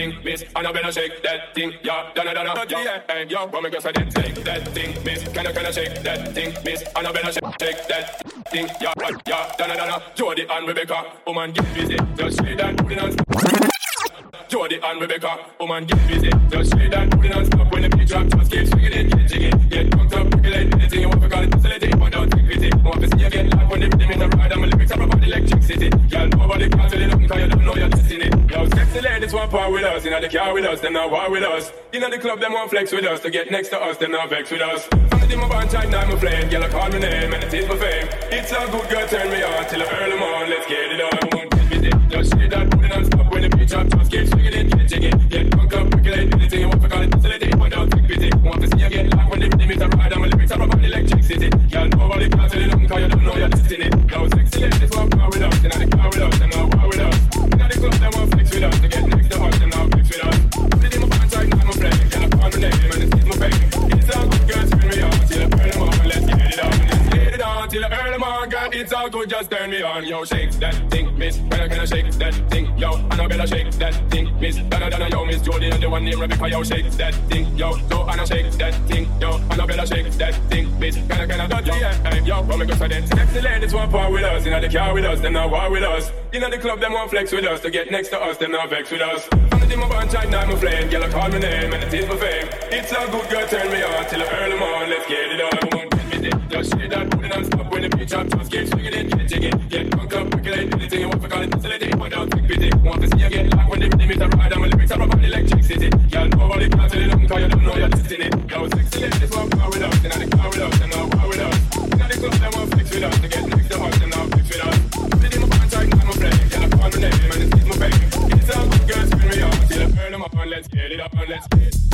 thing, miss. And I better shake that thing, yeah. Donna, donna, eh, yo, yeah, hey, yo. Come and go say that, shake that thing, miss. Can I, can I shake that thing, miss? And I better shake, shake that thing, yeah, yeah. Donna, donna, Jody and Rebecca, woman get busy. Just shake that non-stop. Jody and Rebecca, woman get busy. Just shake that booty non-stop. When the beat drop, just keep swinging it, get jiggy. Get drunk up, percolate anything you want to call it facility, but don't think it. Want to see you get live when the rhythm in the ride. And my lyrics are provide electricity. Girl, nobody can tell you nothing 'cause you don't know your destiny. Yo, sexy ladies want part with us. Inna the car with us, them not war with us. Inna the club, them want flex with us. To get next to us, them not vex with us. From the my band child, now I'm flame. Girl, I call my name and it is my fame. It's a good girl, turn me on till earn them on. Let's get it on. Just shake that booty non-stop when the beat drop. Just keep swinging it, get jiggy. Get drunk up, percolate anything you want to call it facility, but don't. Want to see you get live when the rhythm is a ride. And my lyrics are provide electricity. Girl, nobody can tell you nothing 'cause you don't know your destiny. Yo, sexy ladies want part with us. Inna the car with us, them not war with the club, them want flex with us. It's all good, just turn me on. Yo, shake that thing, miss. I can I shake that thing, yo. And I better shake that thing, miss. Donna, Donna, yo, miss Jody and the one named Rebecca, yo, shake that thing, yo. So, and I shake that thing, yo. And I better shake that thing, miss. Can I, can I, you, yeah, yo. Come and go for that. Sexy ladies want part with us. Inna the car with us, them not war with us. Inna the club, them want flex with us. To get next to us, them not vex with us. From the day my band child, now I'm flame. Girl, call my name and it is my fame. It's a good girl, turn me on till earn them. Let's get it on. Just shake that booty non-stop when the beat drop. Just keep swinging it, get jiggy. Get drunk up, percolate anything you want to call it facility, but don't think busy. Want to see you get live when the rhythm is a ride. And my lyrics are provide electricity. Girl, nobody can tell you nothing 'cause you don't know your destiny. Yo, sexy ladies want power with us. Inna the car with us, them not war with us. Inna the club, them want flex with us. To get next to us, them not flex with us. From the day my now I'm flame. Girl, I call my name and it is my fame. It's a good girl, turn me on till I earn them on. Let's get it on, let's get it.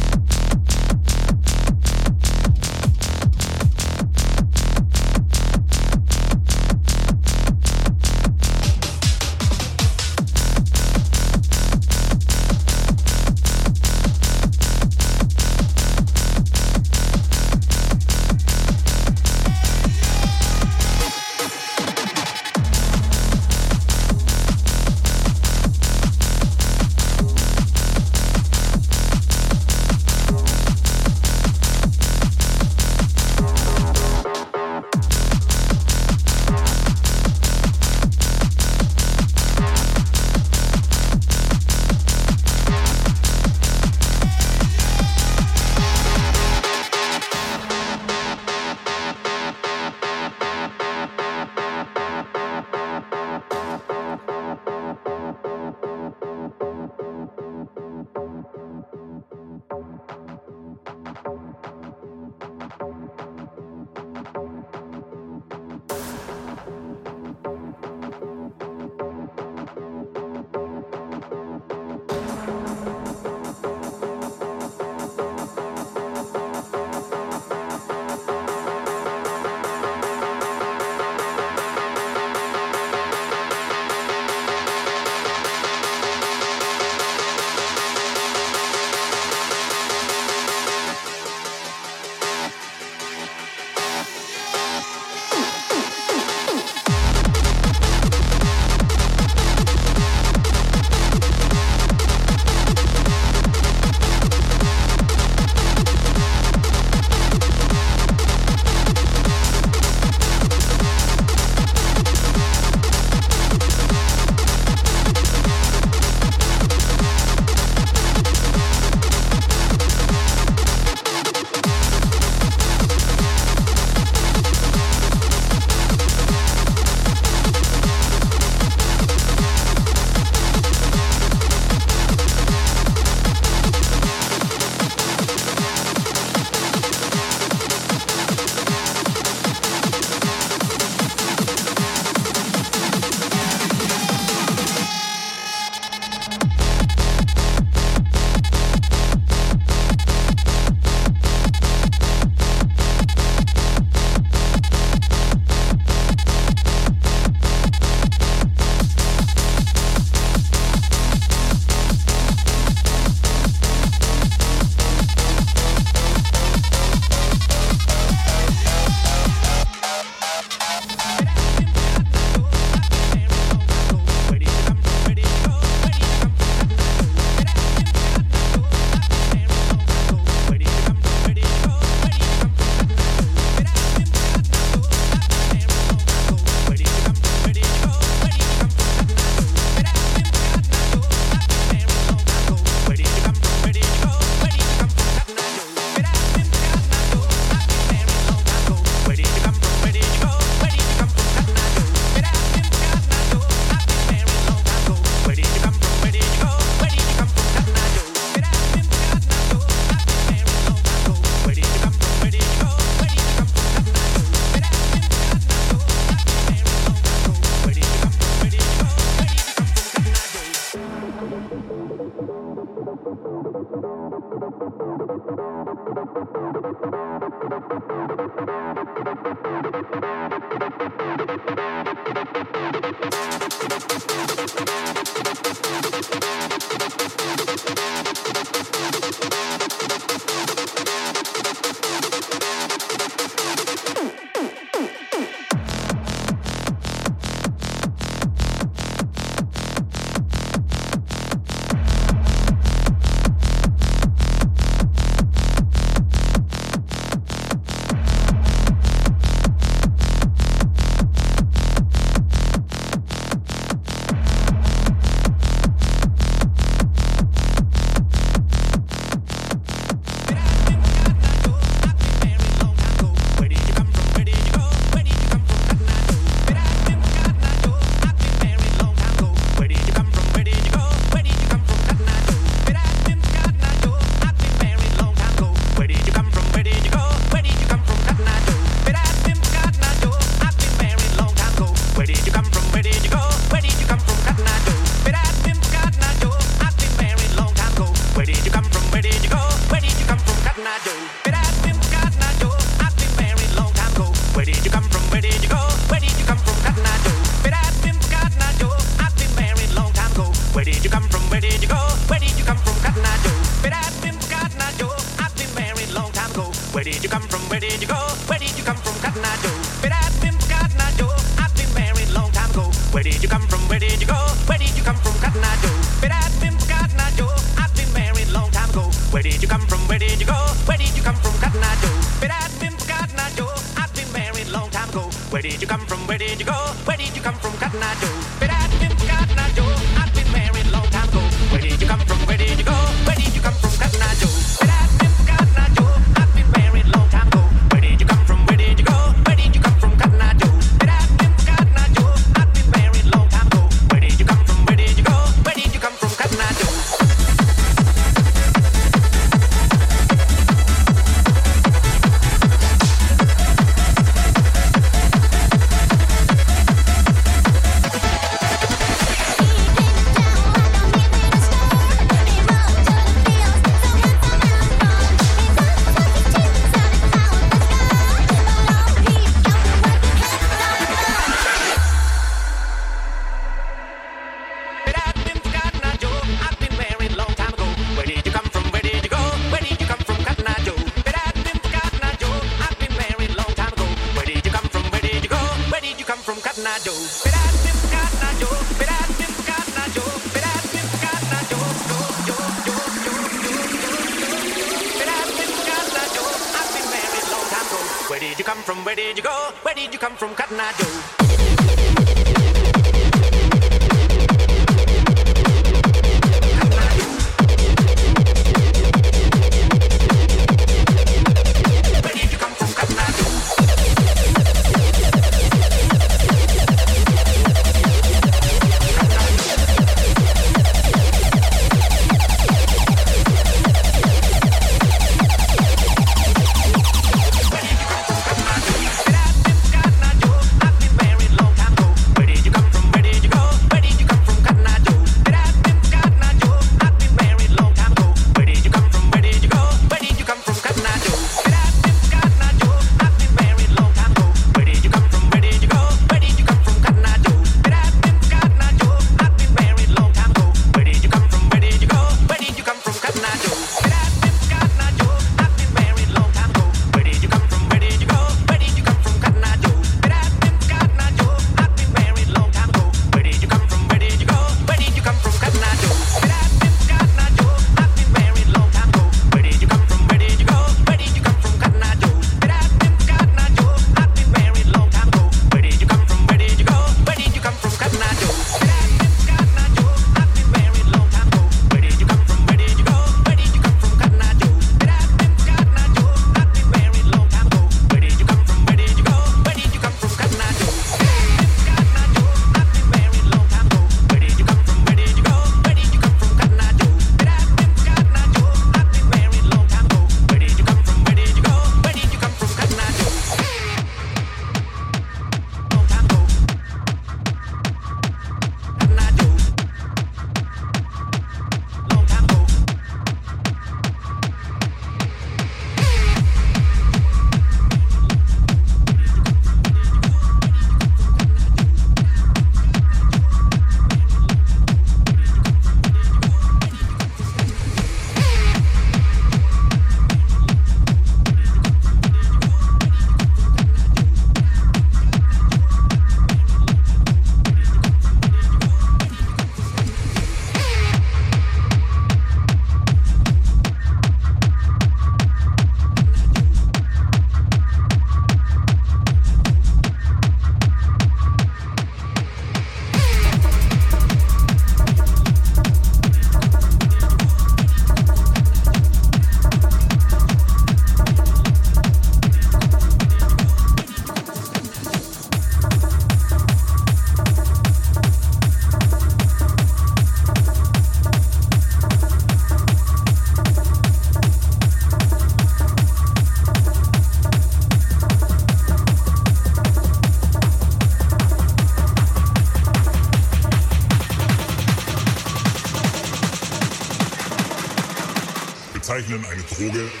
Vogel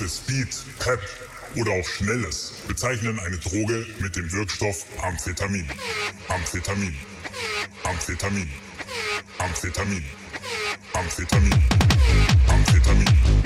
Begriffe Speed, Pep oder auch Schnelles bezeichnen eine Droge mit dem Wirkstoff Amphetamin. Amphetamin. Amphetamin. Amphetamin. Amphetamin. Amphetamin. Amphetamin.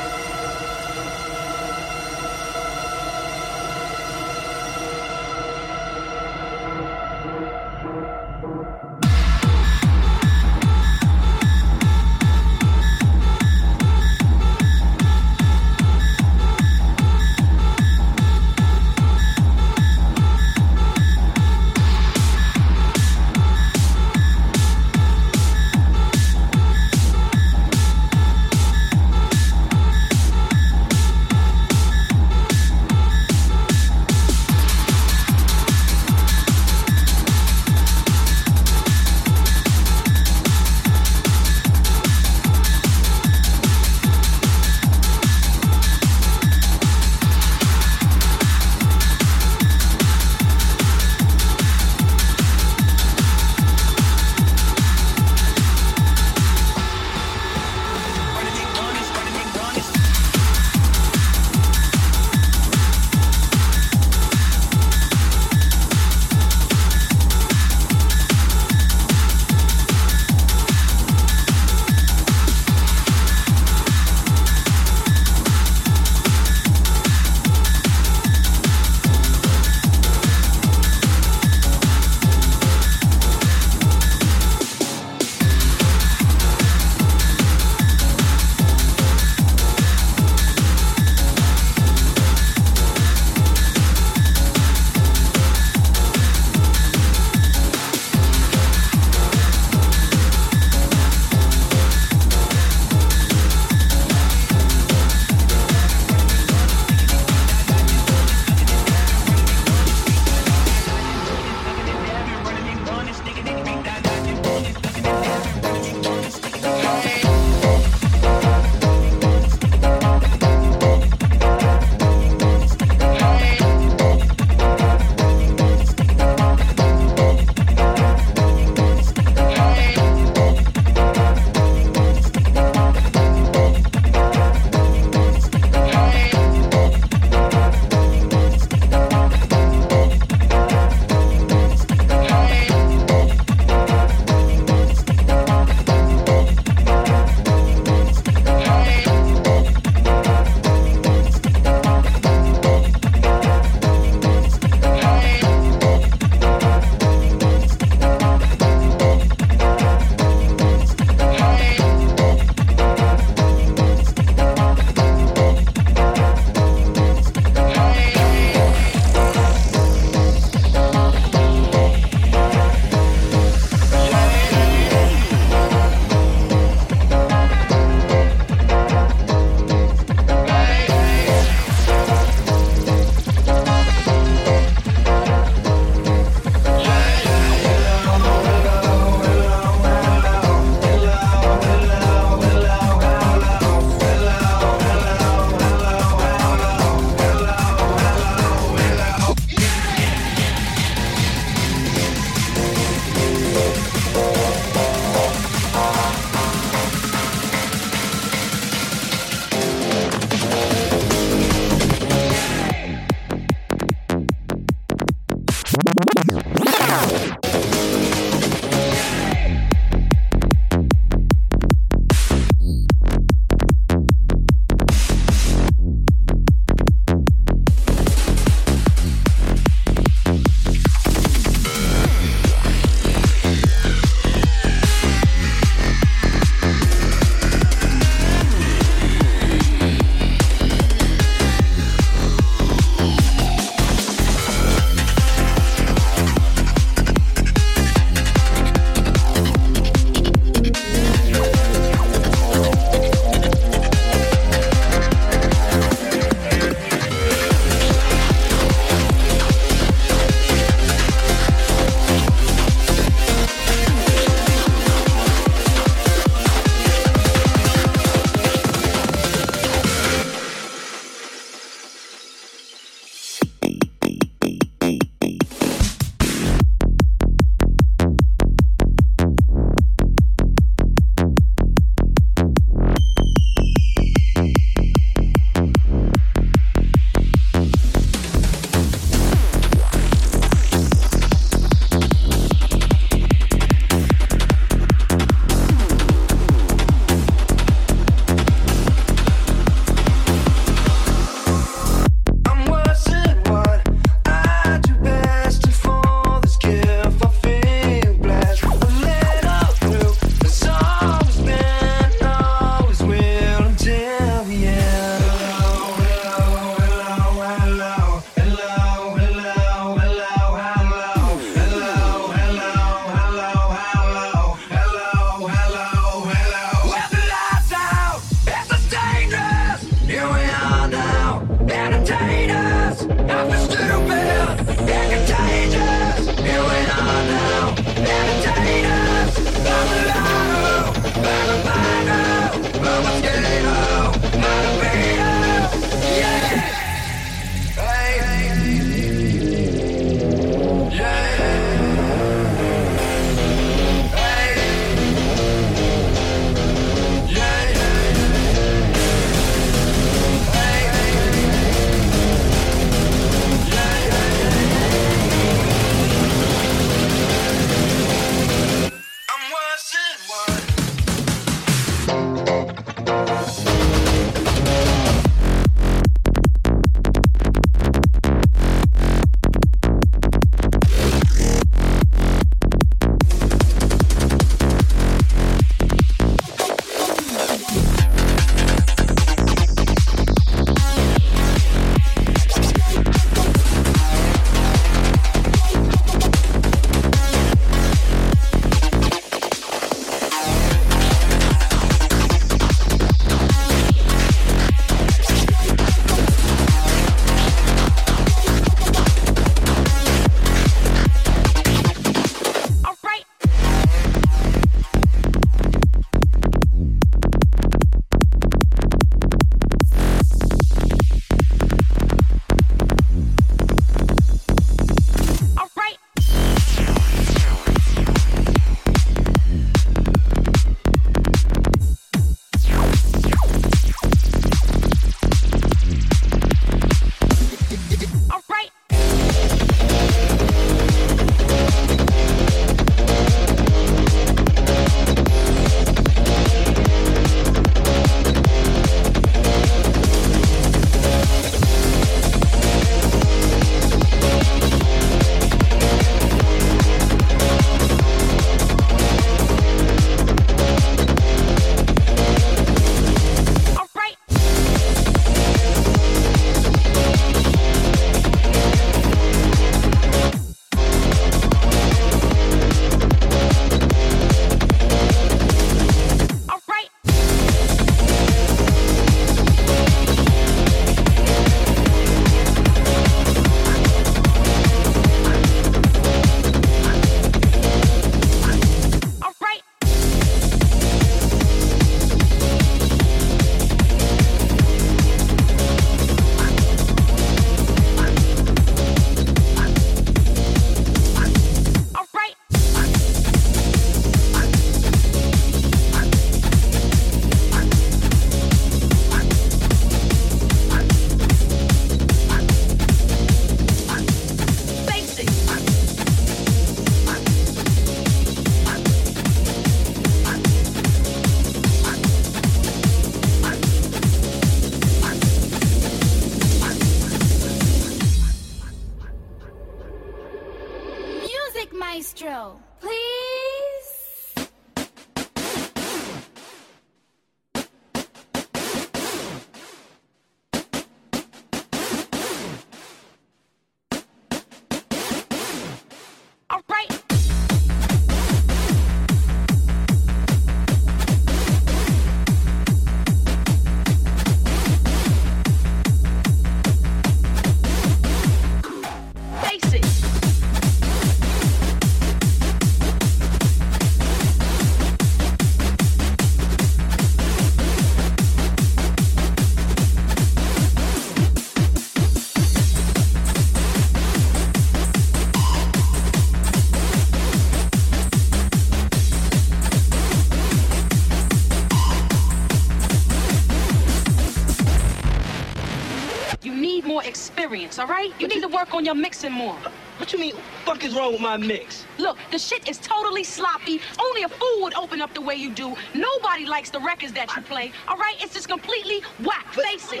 all right? You need to work on your mixing more. What you mean, fuck is wrong with my mix? Look, the shit is totally sloppy. Only a fool would open up the way you do. Nobody likes the records that you play, all right? It's just completely whack. But, Face it.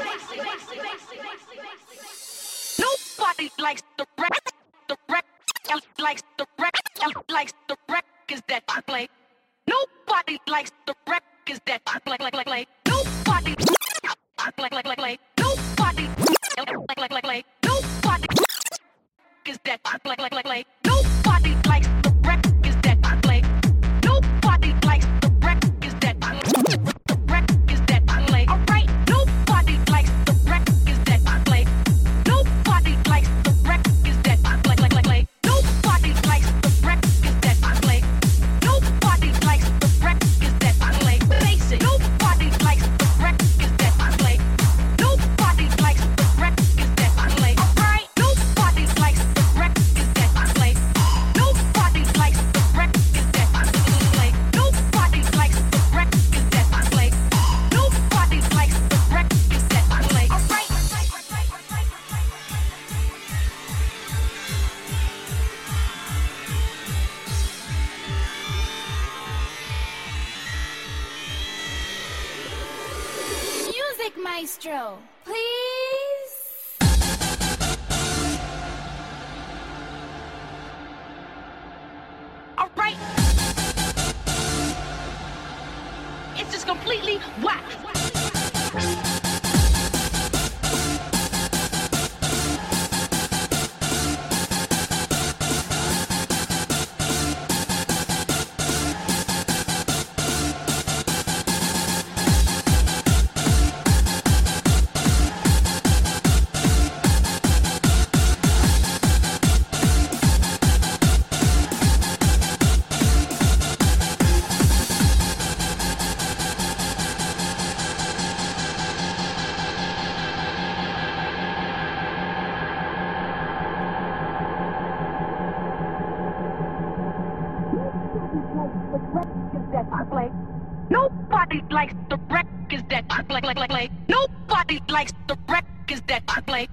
likes the records that I play.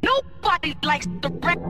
Nobody likes the records.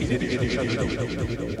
Il est déjà, déjà, déjà, déjà,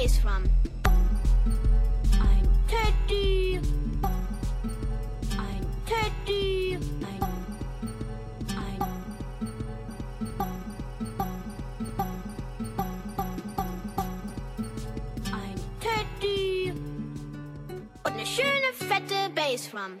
face from. I'm Teddy. I'm Teddy. I'm. Teddy. Und schöne fette Bass from.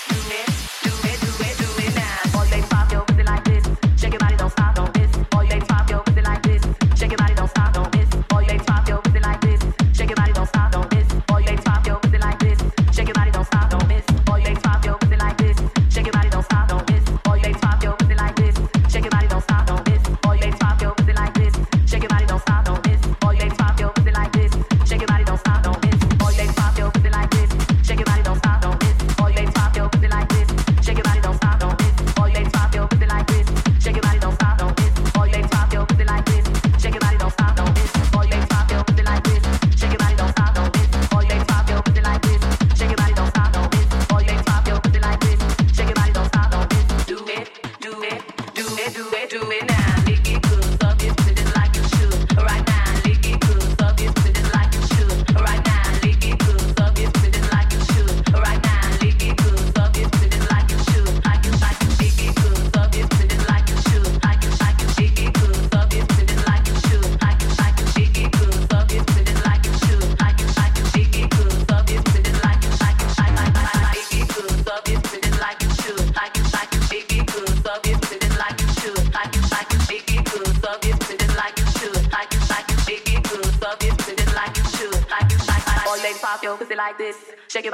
dance.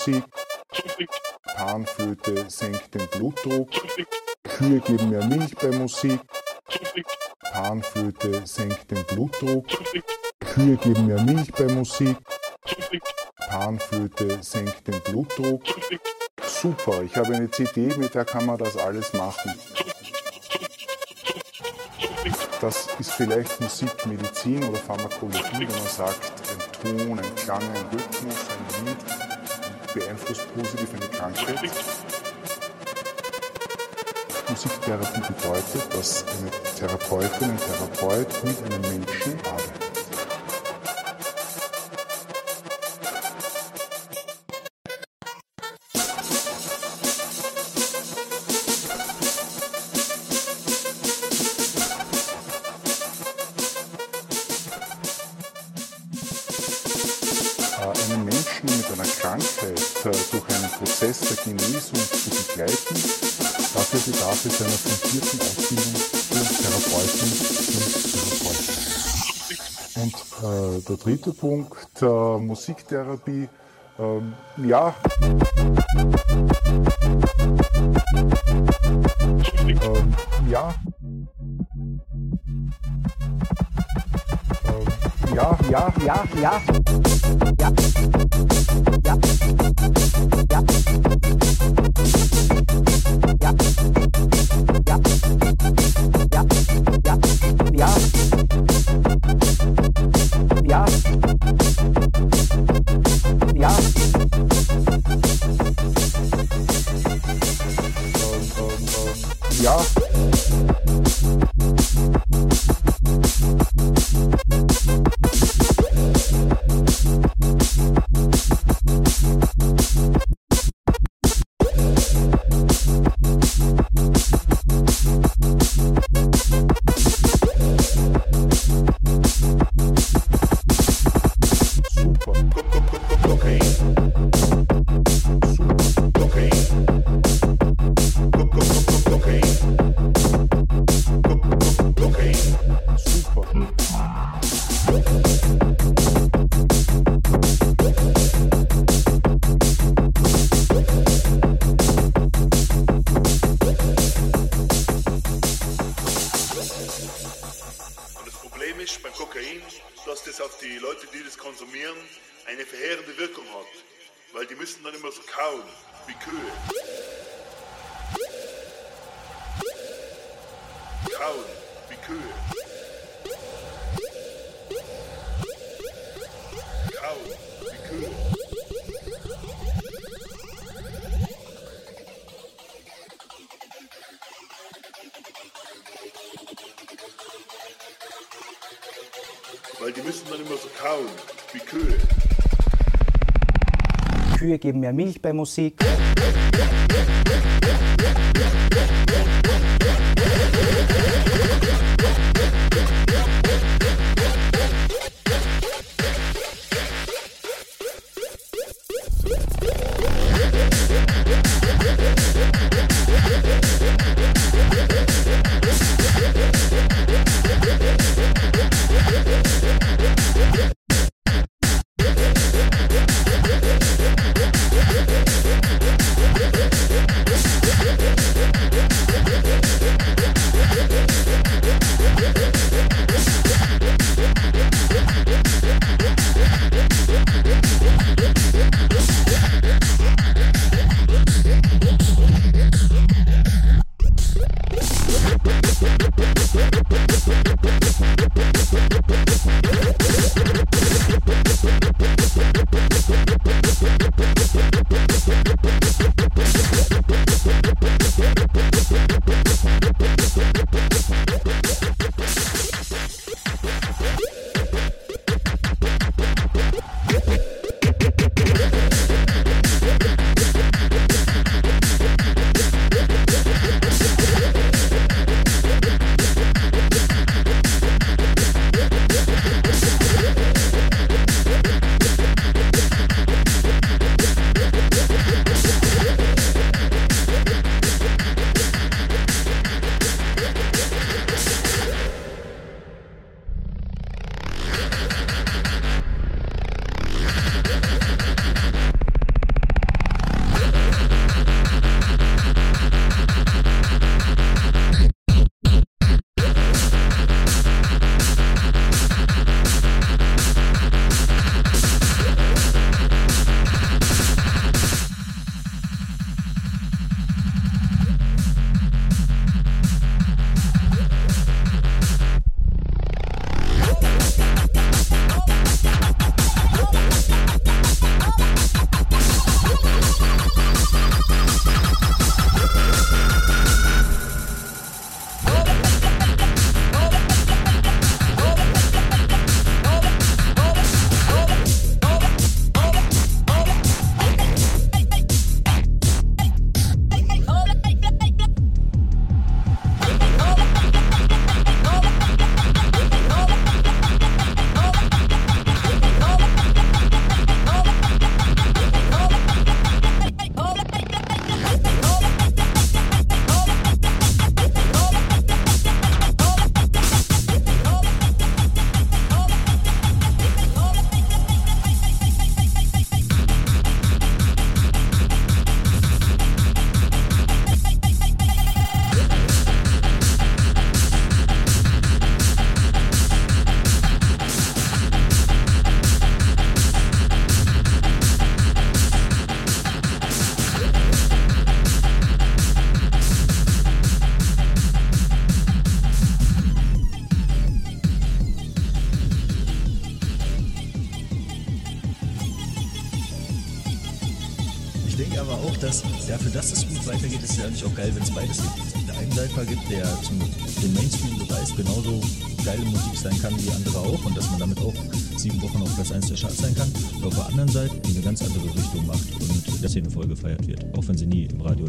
Musik. Panflöte senkt den Blutdruck. Kühe geben mehr Milch bei Musik. Panflöte senkt den Blutdruck. Kühe geben mehr Milch bei Musik. Panflöte senkt den Blutdruck. Super, ich habe eine CD, mit der kann man das alles machen. Das ist vielleicht Musik, Medizin oder Pharmakologie, wenn man sagt, ein Ton, ein Klang, ein Rhythmus, ein Lied beeinflusst positiv eine Krankheit. Musiktherapie bedeutet, dass eine Therapeutin, ein Therapeut mit einem Menschen arbeitet. Genesung zu begleiten, dafür bedarf es einer fundierten Ausbildung für Therapeutin und Therapeuten. Und äh, der dritte Punkt, äh, Musiktherapie, ähm, ja. Ähm, ja. Ähm, ja, ja. Ja. Ja. Ja. Ja. geben mehr Milch bei Musik. gefeiert wird, auch wenn sie nie im Radio